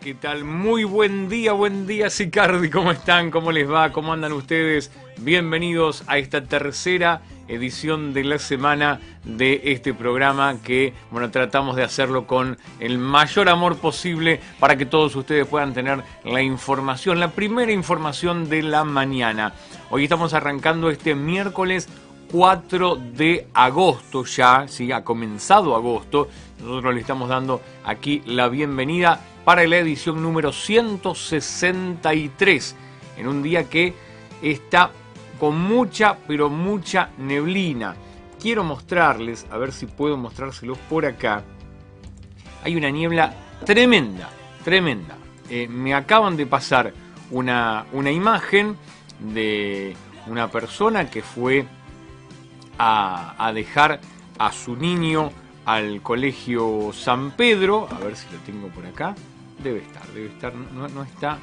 ¿qué tal? Muy buen día, buen día, Sicardi, ¿cómo están? ¿Cómo les va? ¿Cómo andan ustedes? Bienvenidos a esta tercera edición de la semana de este programa que, bueno, tratamos de hacerlo con el mayor amor posible para que todos ustedes puedan tener la información, la primera información de la mañana. Hoy estamos arrancando este miércoles 4 de agosto ya, ¿sí? ha comenzado agosto. Nosotros le estamos dando aquí la bienvenida para la edición número 163, en un día que está con mucha, pero mucha neblina. Quiero mostrarles, a ver si puedo mostrárselos por acá. Hay una niebla tremenda, tremenda. Eh, me acaban de pasar una, una imagen de una persona que fue a, a dejar a su niño al colegio San Pedro. A ver si lo tengo por acá. Debe estar, debe estar, no, está,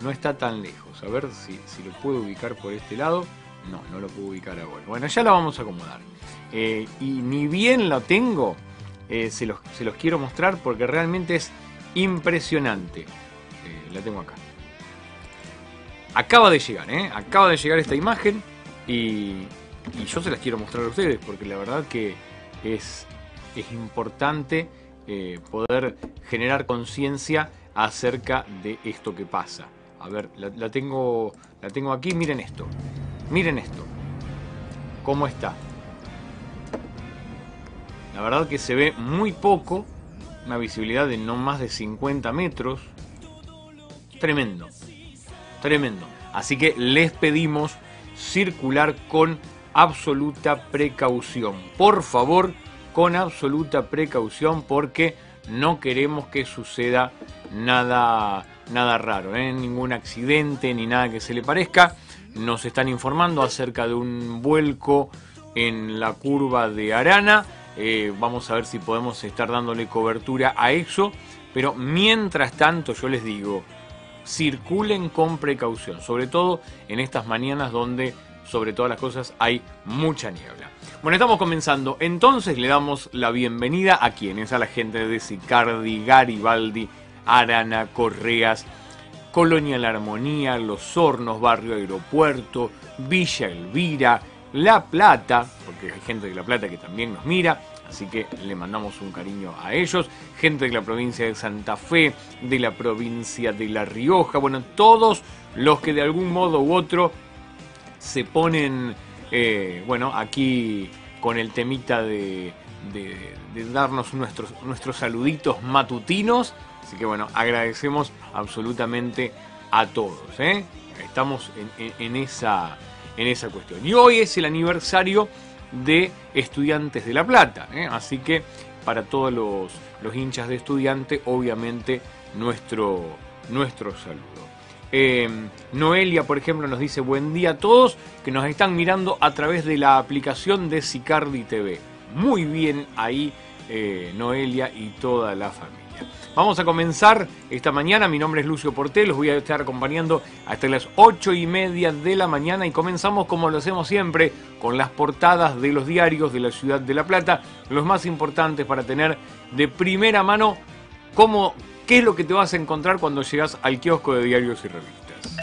no está tan lejos. A ver si, si, lo puedo ubicar por este lado. No, no lo puedo ubicar ahora. Bueno, ya lo vamos a acomodar. Eh, y ni bien lo tengo, eh, se, los, se, los, quiero mostrar porque realmente es impresionante. Eh, la tengo acá. Acaba de llegar, ¿eh? Acaba de llegar esta imagen y, y yo se las quiero mostrar a ustedes porque la verdad que es, es importante eh, poder generar conciencia acerca de esto que pasa. A ver, la, la, tengo, la tengo aquí, miren esto. Miren esto. ¿Cómo está? La verdad que se ve muy poco, una visibilidad de no más de 50 metros. Tremendo, tremendo. Así que les pedimos circular con absoluta precaución. Por favor, con absoluta precaución porque no queremos que suceda nada, nada raro, ¿eh? ningún accidente ni nada que se le parezca. Nos están informando acerca de un vuelco en la curva de Arana. Eh, vamos a ver si podemos estar dándole cobertura a eso. Pero mientras tanto yo les digo, circulen con precaución, sobre todo en estas mañanas donde sobre todas las cosas hay mucha niebla. Bueno, estamos comenzando. Entonces le damos la bienvenida a quienes, a la gente de Sicardi, Garibaldi, Arana, Correas, Colonia La Armonía, Los Hornos, Barrio Aeropuerto, Villa Elvira, La Plata, porque hay gente de La Plata que también nos mira, así que le mandamos un cariño a ellos, gente de la provincia de Santa Fe, de la provincia de La Rioja, bueno, todos los que de algún modo u otro se ponen, eh, bueno, aquí con el temita de, darnos nuestros, nuestros saluditos matutinos. Así que bueno, agradecemos absolutamente a todos. ¿eh? Estamos en, esa, en esa cuestión. Y hoy es el aniversario de Estudiantes de La Plata. ¿eh? Así que para todos los, los hinchas de estudiante, obviamente nuestro, nuestro saludo. Eh, Noelia, por ejemplo, nos dice buen día a todos que nos están mirando a través de la aplicación de Sicardi TV. Muy bien ahí, eh, Noelia y toda la familia. Vamos a comenzar esta mañana. Mi nombre es Lucio Portel. Los voy a estar acompañando hasta las 8 y media de la mañana. Y comenzamos, como lo hacemos siempre, con las portadas de los diarios de la ciudad de La Plata. Los más importantes para tener de primera mano cómo ¿Qué es lo que te vas a encontrar cuando llegas al kiosco de diarios y revistas?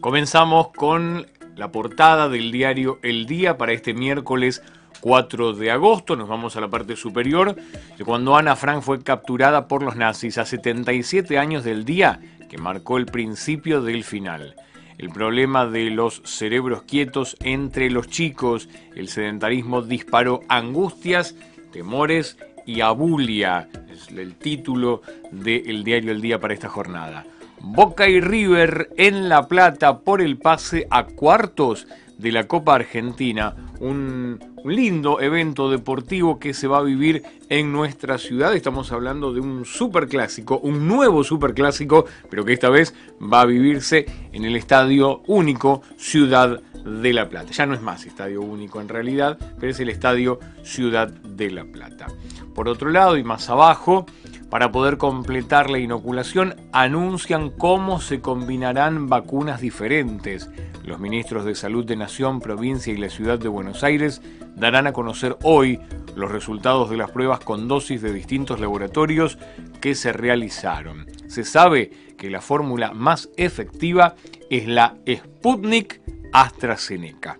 Comenzamos con la portada del diario El Día para este miércoles 4 de agosto, nos vamos a la parte superior, de cuando Ana Frank fue capturada por los nazis a 77 años del día que marcó el principio del final. El problema de los cerebros quietos entre los chicos, el sedentarismo disparó angustias, temores y abulia, es el título del diario El Día para esta jornada. Boca y River en La Plata por el pase a cuartos de la Copa Argentina un, lindo evento deportivo que se va a vivir en nuestra ciudad. Estamos hablando de un superclásico, un nuevo superclásico, pero que esta vez va a vivirse en el estadio único Ciudad de La Plata. Ya no es más estadio único en realidad, pero es el estadio Ciudad de La Plata. Por otro lado, y más abajo, para poder completar la inoculación, anuncian cómo se combinarán vacunas diferentes. Los ministros de Salud de Nación, Provincia y la Ciudad de Buenos Aires darán a conocer hoy los resultados de las pruebas con dosis de distintos laboratorios que se realizaron. Se sabe que la fórmula más efectiva es la Sputnik AstraZeneca.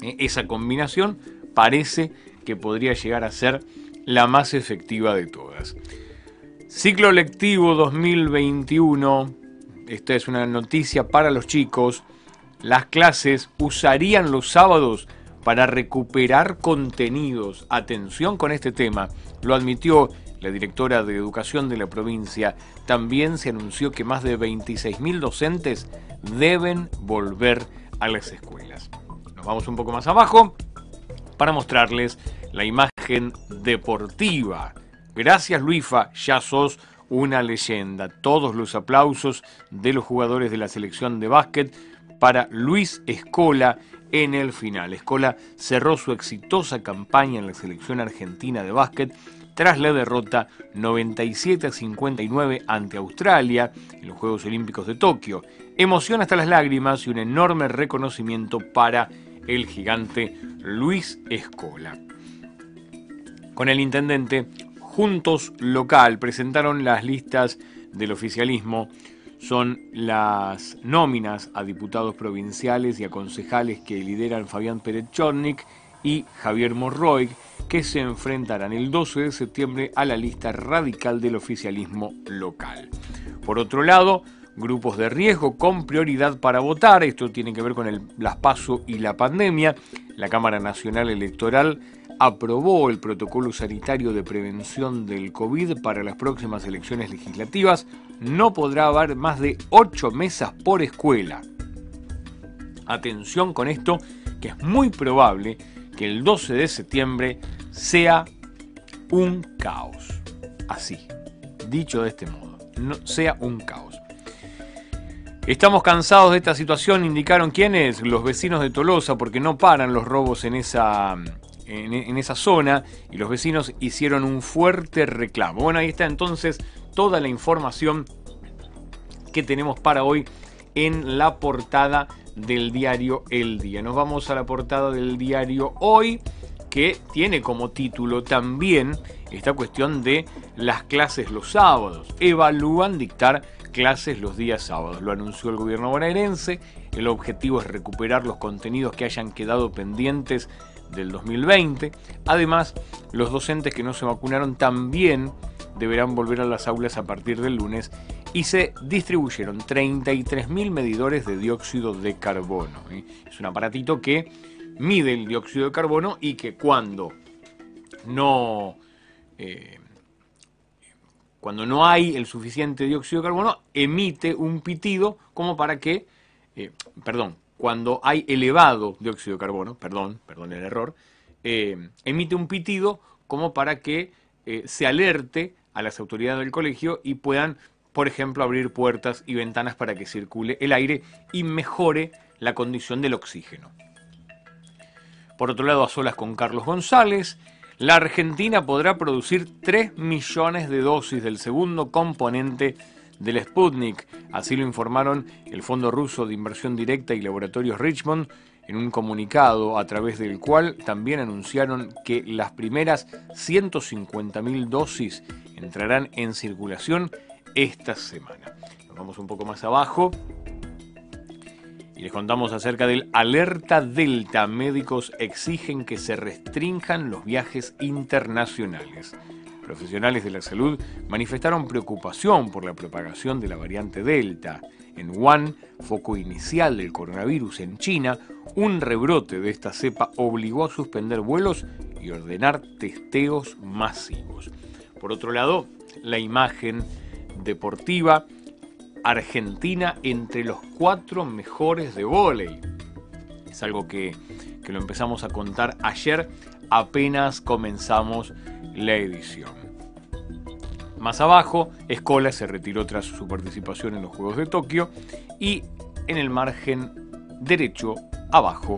E, esa combinación parece que podría llegar a ser la más efectiva de todas. Ciclo lectivo 2021, esta es una noticia para los chicos, las clases usarían los sábados para recuperar contenidos. Atención con este tema, lo admitió la directora de Educación de la provincia. También se anunció que más de 26.000 docentes deben volver a las escuelas. Nos vamos un poco más abajo para mostrarles la imagen deportiva. Gracias Luifa, ya sos una leyenda. Todos los aplausos de los jugadores de la selección de básquet para Luis Escola en el final. Escola cerró su exitosa campaña en la selección argentina de básquet tras la derrota 97 a 59 ante Australia en los Juegos Olímpicos de Tokio. Emoción hasta las lágrimas y un enorme reconocimiento para el gigante Luis Escola con el intendente Juntos Local presentaron las listas del oficialismo. Son las nóminas a diputados provinciales y a concejales que lideran Fabián Pérez y Javier Morroy, que se enfrentarán el 12 de septiembre a la lista radical del oficialismo local. Por otro lado, grupos de riesgo con prioridad para votar, esto tiene que ver con el, las PASO y la pandemia. La Cámara Nacional Electoral aprobó el protocolo sanitario de prevención del COVID para las próximas elecciones legislativas, no podrá haber más de ocho mesas por escuela. Atención con esto, que es muy probable que el 12 de septiembre sea un caos. Así, dicho de este modo, no, sea un caos. Estamos cansados de esta situación, indicaron quiénes, los vecinos de Tolosa, porque no paran los robos en esa en, esa zona y los vecinos hicieron un fuerte reclamo. Bueno, ahí está entonces toda la información que tenemos para hoy en la portada del diario El Día. Nos vamos a la portada del diario Hoy, que tiene como título también esta cuestión de las clases los sábados. Evalúan dictar clases los días sábados. Lo anunció el gobierno bonaerense. El objetivo es recuperar los contenidos que hayan quedado pendientes del 2020. Además, los docentes que no se vacunaron también deberán volver a las aulas a partir del lunes y se distribuyeron 33.000 medidores de dióxido de carbono. Es un aparatito que mide el dióxido de carbono y que cuando no, eh, cuando no hay el suficiente dióxido de carbono emite un pitido como para que, eh, perdón, cuando hay elevado dióxido de carbono, perdón, perdón el error, eh, emite un pitido como para que eh, se alerte a las autoridades del colegio y puedan, por ejemplo, abrir puertas y ventanas para que circule el aire y mejore la condición del oxígeno. Por otro lado, a solas con Carlos González, la Argentina podrá producir 3 millones de dosis del segundo componente del Sputnik. Así lo informaron el Fondo Ruso de Inversión Directa y Laboratorios Richmond en un comunicado a través del cual también anunciaron que las primeras 150.000 dosis entrarán en circulación esta semana. Nos vamos un poco más abajo y les contamos acerca del alerta Delta. Médicos exigen que se restrinjan los viajes internacionales. Profesionales de la salud manifestaron preocupación por la propagación de la variante Delta. En Wuhan, foco inicial del coronavirus en China, un rebrote de esta cepa obligó a suspender vuelos y ordenar testeos masivos. Por otro lado, la imagen deportiva, Argentina entre los cuatro mejores de vóley. Es algo que, que lo empezamos a contar ayer, apenas comenzamos la edición. Más abajo, Escola se retiró tras su participación en los Juegos de Tokio y en el margen derecho, abajo,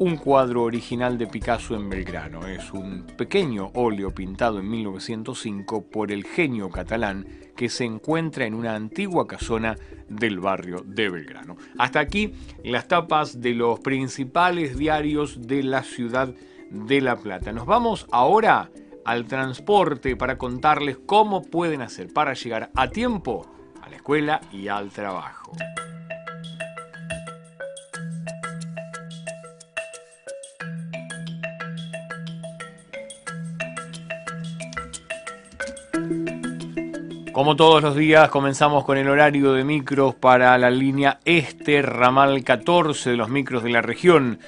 un cuadro original de Picasso en Belgrano. Es un pequeño óleo pintado en 1905 por el genio catalán que se encuentra en una antigua casona del barrio de Belgrano. Hasta aquí las tapas de los principales diarios de la ciudad de La Plata. Nos vamos ahora al transporte para contarles cómo pueden hacer para llegar a tiempo a la escuela y al trabajo. Como todos los días, comenzamos con el horario de micros para la línea este, ramal 14 de los micros de la región,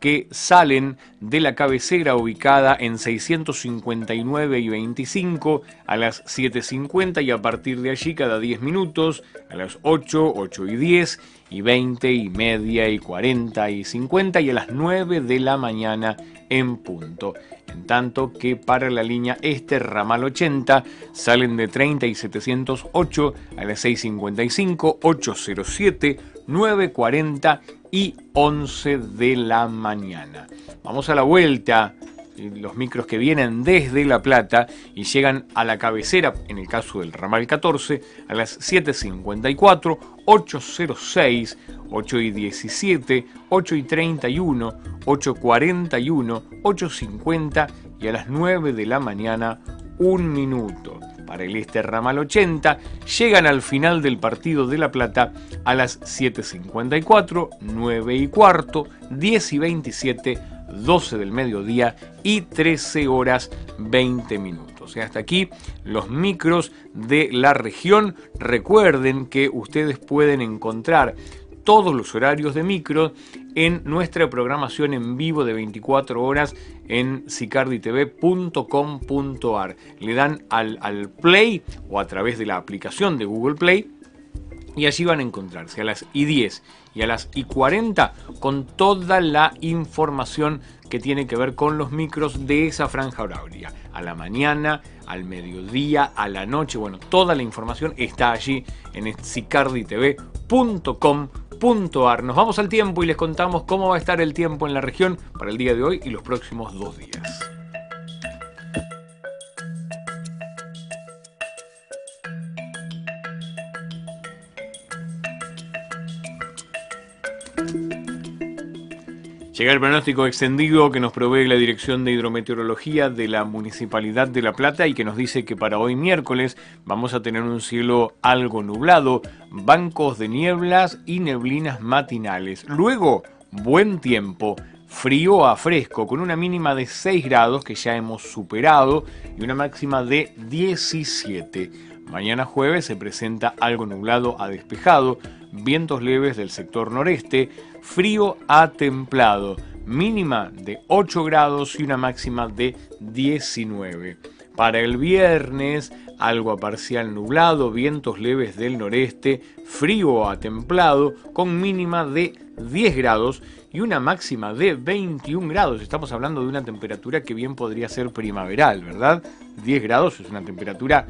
que salen de la cabecera ubicada en 659 y 25 a las 7.50 y a partir de allí cada 10 minutos, a las 8, 8 y 10 y 20 y media y 40 y 50 y a las 9 de la mañana en punto. En tanto que para la línea este ramal 80 salen de 30 y 708 a las 6.55, 807, 9.40 y 11 de la mañana. Vamos a la vuelta los micros que vienen desde La Plata y llegan a la cabecera, en el caso del ramal 14, a las 7.54, 806, 8 y 17, 8 y 31, 8.41, 8.50 y a las 9 de la mañana, un minuto. Para el este ramal 80, llegan al final del partido de La Plata a las 7.54, 9 y cuarto, 10 y 27, 12 del mediodía y 13 horas 20 minutos. Y hasta aquí los micros de la región. Recuerden que ustedes pueden encontrar todos los horarios de micro en nuestra programación en vivo de 24 horas en sicarditv.com.ar. Le dan al, play o a través de la aplicación de Google Play y allí van a encontrarse a las I10 y a las I40 con toda la información que tiene que ver con los micros de esa franja horaria. A la mañana, al mediodía, a la noche, bueno, toda la información está allí en sicarditv.com.ar. Nos vamos al tiempo y les contamos cómo va a estar el tiempo en la región para el día de hoy y los próximos dos días. Llega el pronóstico extendido que nos provee la Dirección de Hidrometeorología de la Municipalidad de La Plata y que nos dice que para hoy miércoles vamos a tener un cielo algo nublado, bancos de nieblas y neblinas matinales. Luego, buen tiempo, frío a fresco, con una mínima de 6 grados que ya hemos superado y una máxima de 17. Mañana jueves se presenta algo nublado a despejado, vientos leves del sector noreste, frío a templado, mínima de 8 grados y una máxima de 19. Para el viernes, algo a parcial nublado, vientos leves del noreste, frío a templado, con mínima de 10 grados y una máxima de 21 grados. Estamos hablando de una temperatura que bien podría ser primaveral, ¿verdad? 10 grados es una temperatura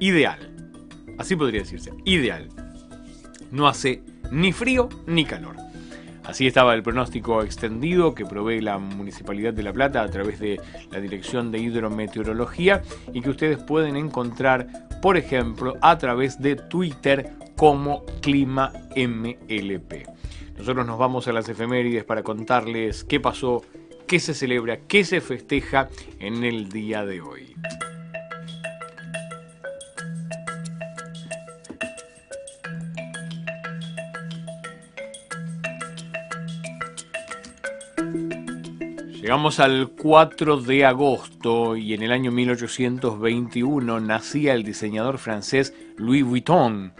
ideal. Así podría decirse, ideal. No hace ni frío ni calor. Así estaba el pronóstico extendido que provee la Municipalidad de La Plata a través de la Dirección de Hidrometeorología y que ustedes pueden encontrar, por ejemplo, a través de Twitter como Clima MLP. Nosotros nos vamos a las efemérides para contarles qué pasó, qué se celebra, qué se festeja en el día de hoy. Llegamos al 4 de agosto y en el año 1821 nacía el diseñador francés Louis Vuitton.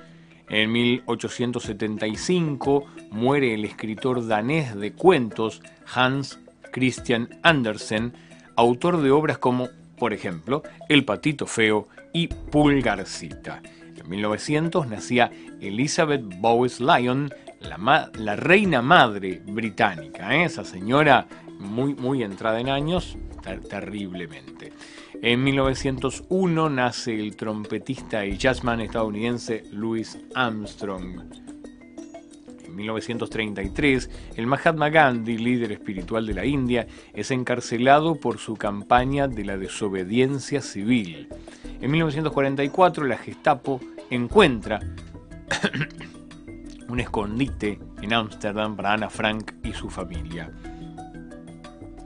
En 1875 muere el escritor danés de cuentos Hans Christian Andersen, autor de obras como, por ejemplo, El patito feo y Pulgarcita. En 1900 nacía Elizabeth Bowes Lyon, la, reina madre británica, ¿eh? esa señora muy, muy entrada en años, terriblemente. En 1901 nace el trompetista y jazzman estadounidense Louis Armstrong. En 1933, el Mahatma Gandhi, líder espiritual de la India, es encarcelado por su campaña de la desobediencia civil. En 1944, la Gestapo encuentra un escondite en Ámsterdam para Ana Frank y su familia.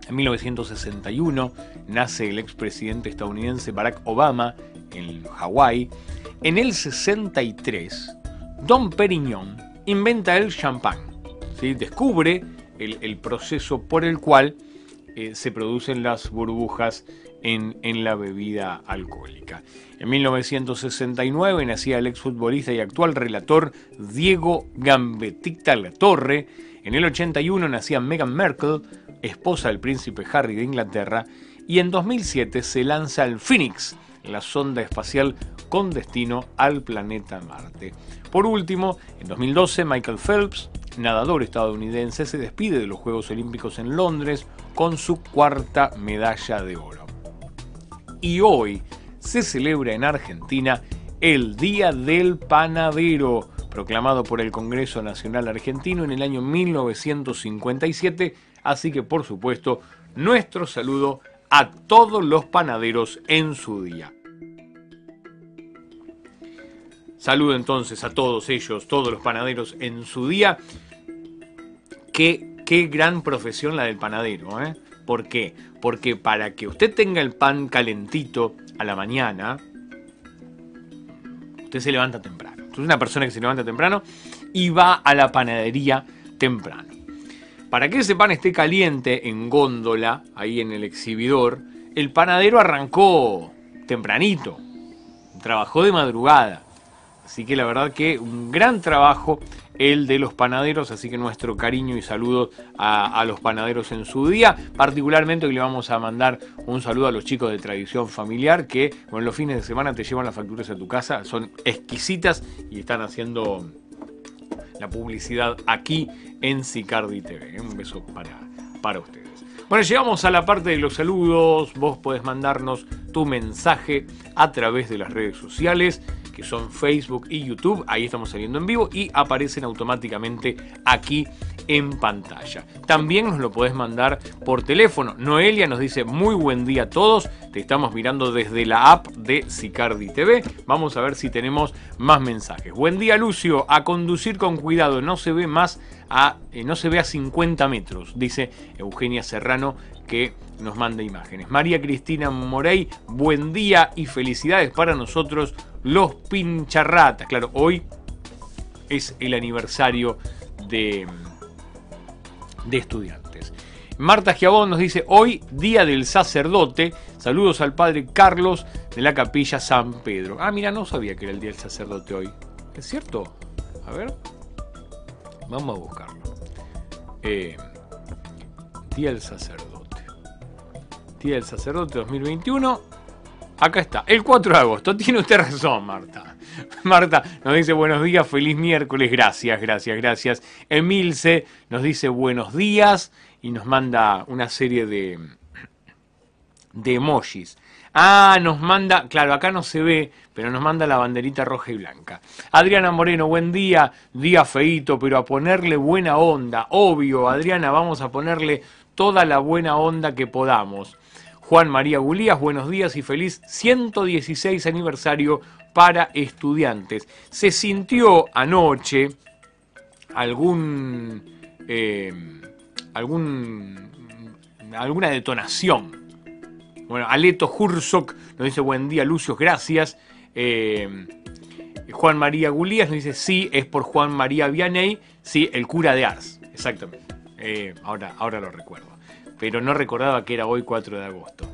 En 1961 nace el expresidente estadounidense Barack Obama en Hawái. En el 63, Don Perignon inventa el champán. ¿sí? Descubre el, proceso por el cual eh, se producen las burbujas en, en, la bebida alcohólica. En 1969 nacía el exfutbolista y actual relator Diego Gambetita La Torre. En el 81 nacía Meghan Merkel, esposa del príncipe Harry de Inglaterra, y en 2007 se lanza el Phoenix, la sonda espacial con destino al planeta Marte. Por último, en 2012 Michael Phelps, nadador estadounidense, se despide de los Juegos Olímpicos en Londres con su cuarta medalla de oro. Y hoy se celebra en Argentina el Día del Panadero, proclamado por el Congreso Nacional Argentino en el año 1957 Así que por supuesto, nuestro saludo a todos los panaderos en su día. Saludo entonces a todos ellos, todos los panaderos en su día. Qué, qué gran profesión la del panadero, ¿eh? ¿Por qué? Porque para que usted tenga el pan calentito a la mañana, usted se levanta temprano. Usted es una persona que se levanta temprano y va a la panadería temprano. Para que ese pan esté caliente en góndola, ahí en el exhibidor, el panadero arrancó tempranito, trabajó de madrugada. Así que la verdad que un gran trabajo el de los panaderos, así que nuestro cariño y saludos a, los panaderos en su día. Particularmente hoy le vamos a mandar un saludo a los chicos de tradición familiar que con los fines de semana te llevan las facturas a tu casa, son exquisitas y están haciendo la publicidad aquí en Sicardi TV. Un beso para, para ustedes. Bueno, llegamos a la parte de los saludos. Vos podés mandarnos tu mensaje a través de las redes sociales que son Facebook y YouTube. Ahí estamos saliendo en vivo y aparecen automáticamente aquí en pantalla. También nos lo podés mandar por teléfono. Noelia nos dice muy buen día a todos. Te estamos mirando desde la app de Sicardi TV. Vamos a ver si tenemos más mensajes. Buen día Lucio, a conducir con cuidado, no se ve más a, eh, no se ve a 50 metros, dice Eugenia Serrano que nos manda imágenes. María Cristina Morey, buen día y felicidades para nosotros los pincharratas. Claro, hoy es el aniversario de, de estudiantes. Marta Giabón nos dice, hoy día del sacerdote, saludos al padre Carlos de la capilla San Pedro. Ah, mira, no sabía que era el día del sacerdote hoy. ¿Es cierto? A ver, vamos a buscarlo. Eh, día del sacerdote. Día del Sacerdote 2021. Acá está, el 4 de agosto. Tiene usted razón, Marta. Marta nos dice buenos días, feliz miércoles. Gracias, gracias, gracias. Emilce nos dice buenos días y nos manda una serie de, de emojis. Ah, nos manda, claro, acá no se ve, pero nos manda la banderita roja y blanca. Adriana Moreno, buen día, día feito, pero a ponerle buena onda. Obvio, Adriana, vamos a ponerle toda la buena onda que podamos. Juan María Gulías, buenos días y feliz 116 aniversario para estudiantes. Se sintió anoche algún, eh, alguna detonación. Bueno, Aleto Hursok nos dice buen día, Lucio, gracias. Eh, Juan María Gulías nos dice sí, es por Juan María Vianney, sí, el cura de Ars, exactamente. Eh, ahora, ahora lo recuerdo pero no recordaba que era hoy 4 de agosto.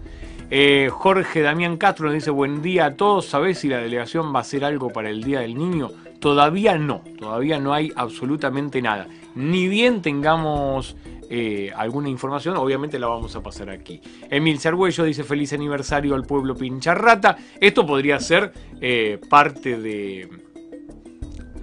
Eh, Jorge Damián Castro nos dice buen día a todos. ¿Sabés si la delegación va a hacer algo para el Día del Niño? Todavía no, todavía no hay absolutamente nada. Ni bien tengamos eh, alguna información, obviamente la vamos a pasar aquí. Emil Cerguello dice feliz aniversario al pueblo Pincharrata. Esto podría ser eh, parte de,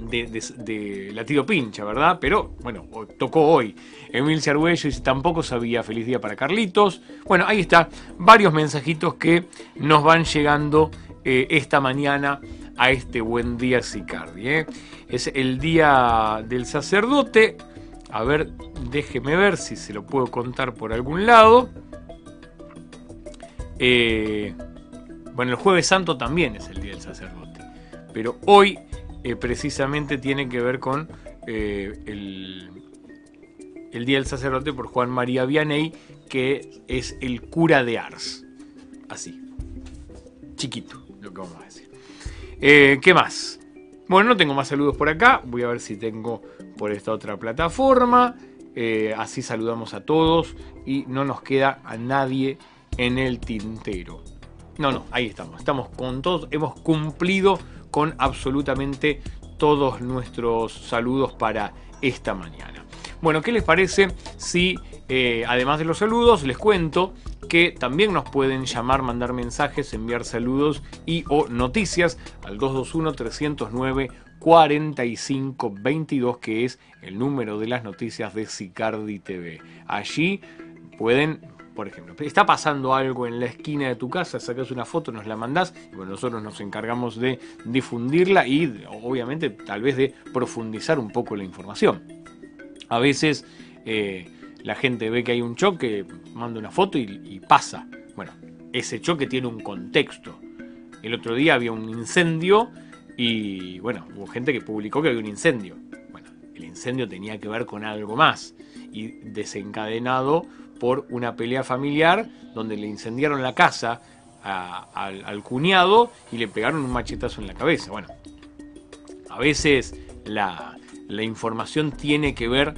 de, latido pincha, ¿verdad? Pero bueno, tocó hoy. Emil Arguello dice, tampoco sabía, feliz día para Carlitos. Bueno, ahí está, varios mensajitos que nos van llegando eh, esta mañana a este buen día Sicardi. ¿eh? Es el día del sacerdote. A ver, déjeme ver si se lo puedo contar por algún lado. Eh, bueno, el jueves santo también es el día del sacerdote. Pero hoy eh, precisamente tiene que ver con eh, el, el día del sacerdote por Juan María Vianney, que es el cura de Ars. Así. Chiquito, lo que vamos a decir. Eh, ¿Qué más? Bueno, no tengo más saludos por acá. Voy a ver si tengo por esta otra plataforma. Así saludamos a todos y no nos queda a nadie en el tintero. No, no, ahí estamos. Estamos con todos. Hemos cumplido con absolutamente todos nuestros saludos para esta mañana. Bueno, ¿qué les parece si, eh, además de los saludos, les cuento que también nos pueden llamar, mandar mensajes, enviar saludos y o noticias al 221-309-4522, que es el número de las noticias de Sicardi TV. Allí pueden por ejemplo, está pasando algo en la esquina de tu casa, sacas una foto, nos la mandás, y bueno, nosotros nos encargamos de difundirla y obviamente tal vez de profundizar un poco la información. A veces eh, la gente ve que hay un choque, manda una foto y, y pasa. Bueno, ese choque tiene un contexto. El otro día había un incendio y bueno, hubo gente que publicó que había un incendio. Bueno, el incendio tenía que ver con algo más y desencadenado por una pelea familiar donde le incendiaron la casa al, cuñado y le pegaron un machetazo en la cabeza. Bueno, a veces la, información tiene que ver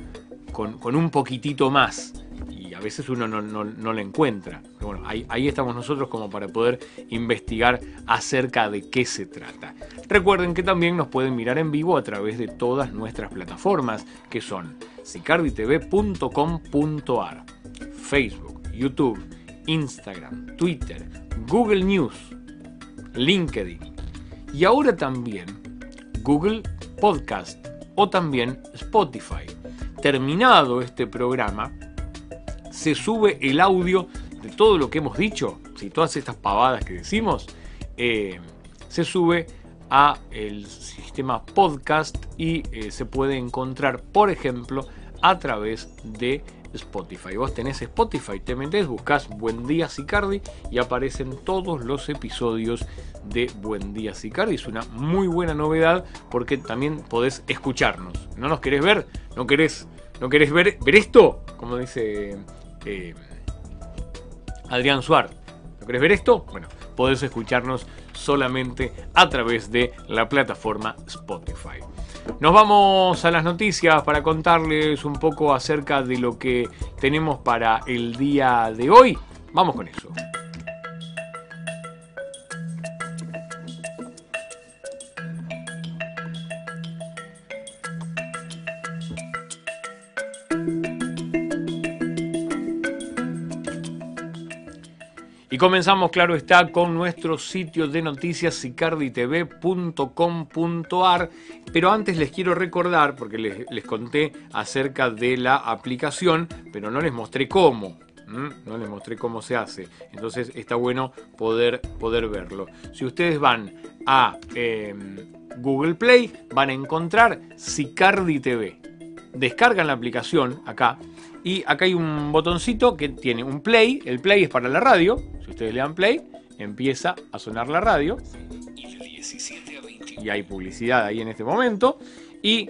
con, un poquitito más y a veces uno no, no- no la encuentra. Pero bueno, ahí, ahí estamos nosotros como para poder investigar acerca de qué se trata. Recuerden que también nos pueden mirar en vivo a través de todas nuestras plataformas que son sicarditv.com.ar, Facebook, YouTube, Instagram, Twitter, Google News, LinkedIn y ahora también Google Podcast o también Spotify. Terminado este programa, se sube el audio de todo lo que hemos dicho, si todas estas pavadas que decimos, eh, se sube a el sistema podcast y eh, se puede encontrar, por ejemplo, a través de Spotify. Vos tenés Spotify, te metés, buscas Buen Día Sicardi y aparecen todos los episodios de Buen Día Sicardi. Es una muy buena novedad porque también podés escucharnos. ¿No nos querés ver? ¿No querés, no querés ver, ver esto? Como dice eh, Adrián Suar. ¿No querés ver esto? Bueno, podés escucharnos solamente a través de la plataforma Spotify. Nos vamos a las noticias para contarles un poco acerca de lo que tenemos para el día de hoy. Vamos con eso. Y comenzamos, claro está, con nuestro sitio de noticias sicarditv.com.ar. Pero antes les quiero recordar, porque les, les conté acerca de la aplicación, pero no les mostré cómo. No les mostré cómo se hace. Entonces está bueno poder, poder verlo. Si ustedes van a eh, Google Play, van a encontrar Sicardi TV. Descargan la aplicación acá y acá hay un botoncito que tiene un play. El play es para la radio. Si ustedes le dan play, empieza a sonar la radio. Y hay publicidad ahí en este momento. Y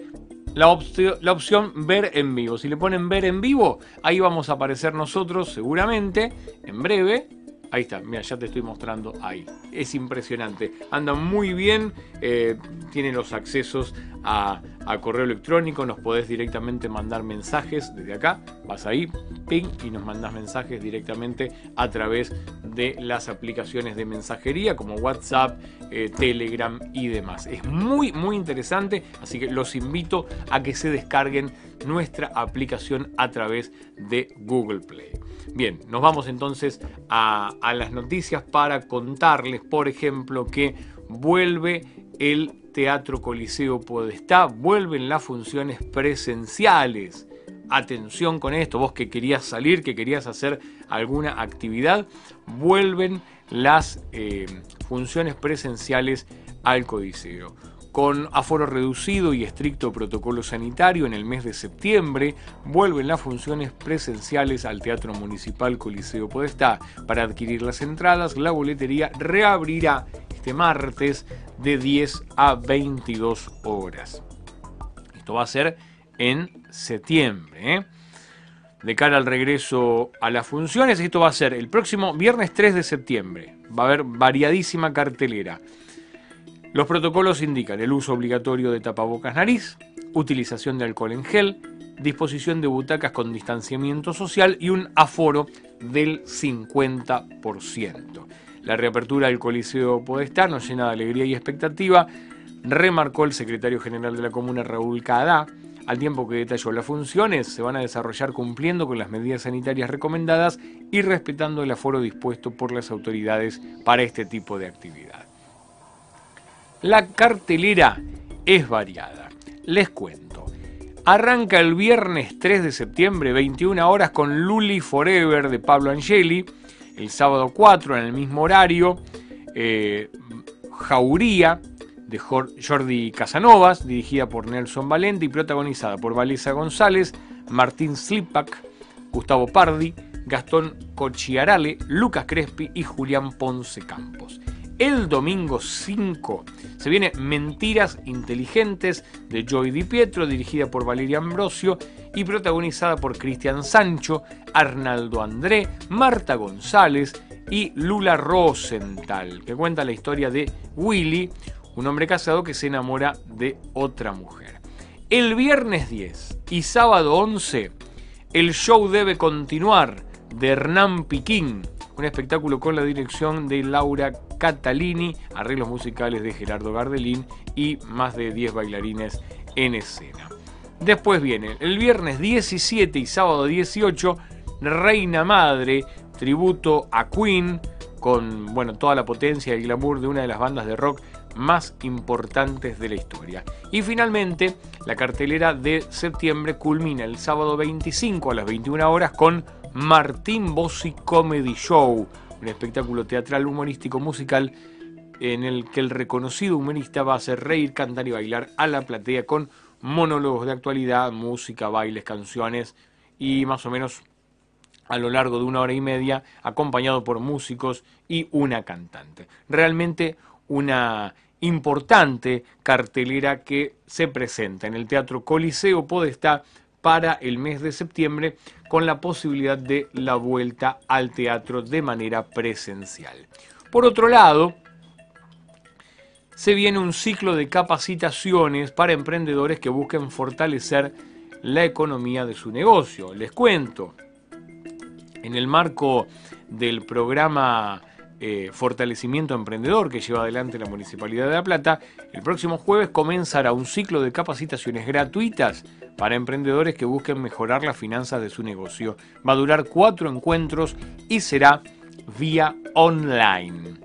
la, la opción ver en vivo. Si le ponen ver en vivo, ahí vamos a aparecer nosotros seguramente en breve. Ahí está, mira, ya te estoy mostrando ahí. Es impresionante. Anda muy bien. eh, tiene los accesos a, a correo electrónico. Nos podés directamente mandar mensajes desde acá. Vas ahí, ping, y nos mandás mensajes directamente a través de las aplicaciones de mensajería como WhatsApp, eh, Telegram y demás. Es muy, muy interesante. Así que los invito a que se descarguen nuestra aplicación a través de Google Play. Bien, nos vamos entonces a, las noticias para contarles, por ejemplo, que vuelve el Teatro Coliseo Podestá vuelven las funciones presenciales. Atención con esto, vos que querías salir, que querías hacer alguna actividad, vuelven las eh, funciones presenciales al Codiceo. Con aforo reducido y estricto protocolo sanitario, en el mes de septiembre vuelven las funciones presenciales al Teatro Municipal Coliseo Podestá. Para adquirir las entradas, la boletería reabrirá este martes de 10 a 22 horas. Esto va a ser en septiembre. ¿eh? De cara al regreso a las funciones, esto va a ser el próximo viernes 3 de septiembre. Va a haber variadísima cartelera. Los protocolos indican el uso obligatorio de tapabocas nariz, utilización de alcohol en gel, disposición de butacas con distanciamiento social y un aforo del 50%. La reapertura del Coliseo Podestá nos llena de alegría y expectativa, remarcó el secretario general de la comuna Raúl Cadá, al tiempo que detalló las funciones se van a desarrollar cumpliendo con las medidas sanitarias recomendadas y respetando el aforo dispuesto por las autoridades para este tipo de actividad. La cartelera es variada. Les cuento. Arranca el viernes 3 de septiembre, 21 horas, con Luli Forever de Pablo Angeli. El sábado 4, en el mismo horario, eh, Jauría de Jordi Casanovas, dirigida por Nelson Valente y protagonizada por Valesa González, Martín Slipak, Gustavo Pardi, Gastón Cochiarale, Lucas Crespi y Julián Ponce Campos. El domingo 5 se viene Mentiras Inteligentes de Joy Di Pietro, dirigida por Valeria Ambrosio y protagonizada por Cristian Sancho, Arnaldo André, Marta González y Lula Rosenthal, que cuenta la historia de Willy, un hombre casado que se enamora de otra mujer. El viernes 10 y sábado 11, el show debe continuar de Hernán Piquín, un espectáculo con la dirección de Laura Catalini, arreglos musicales de Gerardo Gardelín y más de 10 bailarines en escena. Después viene el viernes 17 y sábado 18, Reina Madre, tributo a Queen, con bueno, toda la potencia y glamour de una de las bandas de rock más importantes de la historia. Y finalmente, la cartelera de septiembre culmina el sábado 25 a las 21 horas con Martín Bossi Comedy Show, un espectáculo teatral humorístico musical en el que el reconocido humorista va a hacer reír, cantar y bailar a la platea con monólogos de actualidad, música, bailes, canciones y más o menos a lo largo de una hora y media, acompañado por músicos y una cantante. Realmente una importante cartelera que se presenta en el Teatro Coliseo Podestá para el mes de septiembre con la posibilidad de la vuelta al teatro de manera presencial. Por otro lado, se viene un ciclo de capacitaciones para emprendedores que busquen fortalecer la economía de su negocio. Les cuento, en el marco del programa eh, Fortalecimiento Emprendedor que lleva adelante la Municipalidad de La Plata, el próximo jueves comenzará un ciclo de capacitaciones gratuitas para emprendedores que busquen mejorar las finanzas de su negocio. Va a durar cuatro encuentros y será vía online.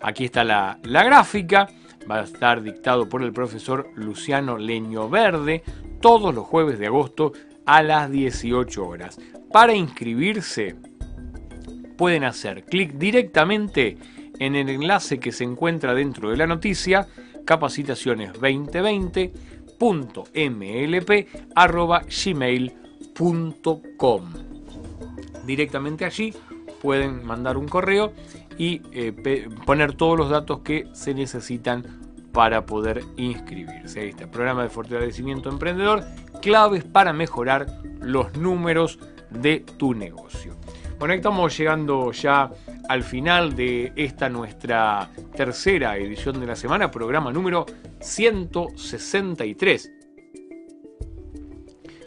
Aquí está la, la gráfica, va a estar dictado por el profesor Luciano Leño Verde todos los jueves de agosto a las 18 horas. Para inscribirse, pueden hacer clic directamente en el enlace que se encuentra dentro de la noticia capacitaciones2020.mlp.gmail.com Directamente allí pueden mandar un correo y eh, poner todos los datos que se necesitan para poder inscribirse. Ahí está, programa de fortalecimiento emprendedor, claves para mejorar los números de tu negocio. Bueno, estamos llegando ya al final de esta nuestra tercera edición de la semana, programa número 163.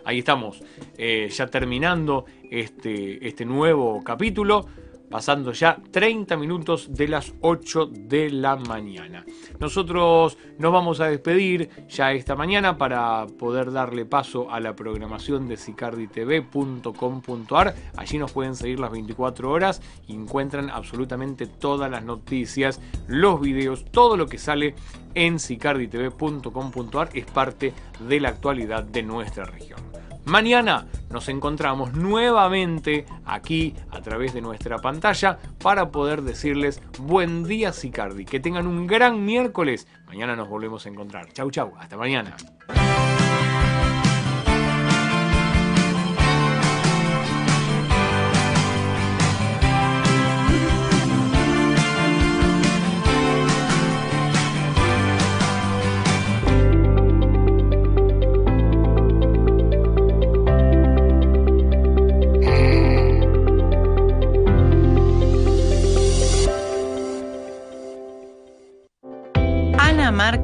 Ahí estamos, eh, ya terminando este, este nuevo capítulo. Pasando ya 30 minutos de las 8 de la mañana. Nosotros nos vamos a despedir ya esta mañana para poder darle paso a la programación de sicarditv.com.ar. Allí nos pueden seguir las 24 horas y encuentran absolutamente todas las noticias, los videos, todo lo que sale en sicarditv.com.ar es parte de la actualidad de nuestra región. Mañana nos encontramos nuevamente aquí a través de nuestra pantalla para poder decirles buen día Sicardi, que tengan un gran miércoles. Mañana nos volvemos a encontrar. Chau chau, hasta mañana.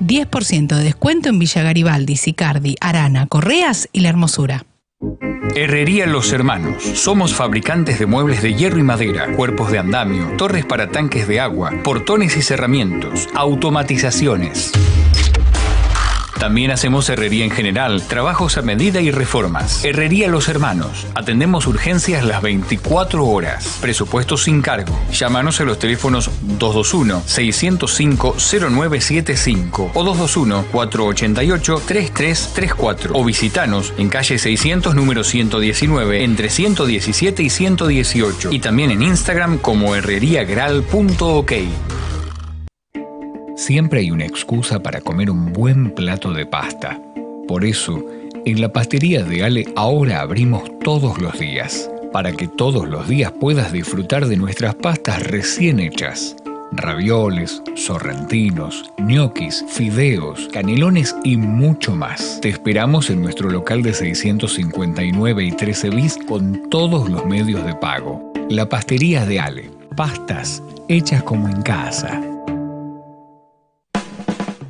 10% de descuento en Villa Garibaldi, Sicardi, Arana, Correas y La Hermosura. Herrería Los Hermanos. Somos fabricantes de muebles de hierro y madera, cuerpos de andamio, torres para tanques de agua, portones y cerramientos, automatizaciones. También hacemos herrería en general, trabajos a medida y reformas. Herrería Los Hermanos. Atendemos urgencias las 24 horas. Presupuesto sin cargo. Llámanos a los teléfonos 221-605-0975 o 221-488-3334 o visitanos en calle 600 número 119 entre 117 y 118 y también en Instagram como herreriagral.ok. Siempre hay una excusa para comer un buen plato de pasta. Por eso, en la pastería de Ale ahora abrimos todos los días, para que todos los días puedas disfrutar de nuestras pastas recién hechas. Ravioles, sorrentinos, ñoquis, fideos, canelones y mucho más. Te esperamos en nuestro local de 659 y 13 bis con todos los medios de pago. La pastería de Ale. Pastas hechas como en casa.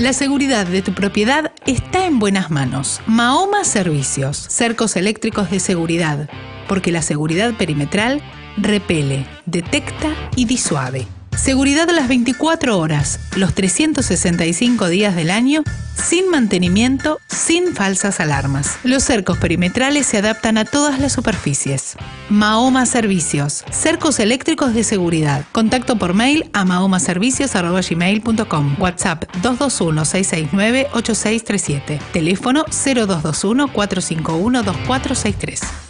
La seguridad de tu propiedad está en buenas manos. Mahoma Servicios, cercos eléctricos de seguridad, porque la seguridad perimetral repele, detecta y disuade. Seguridad a las 24 horas, los 365 días del año, sin mantenimiento, sin falsas alarmas. Los cercos perimetrales se adaptan a todas las superficies. Mahoma Servicios, cercos eléctricos de seguridad. Contacto por mail a mahomaservicios.gmail.com. WhatsApp 221-669-8637. Teléfono 0221-451-2463.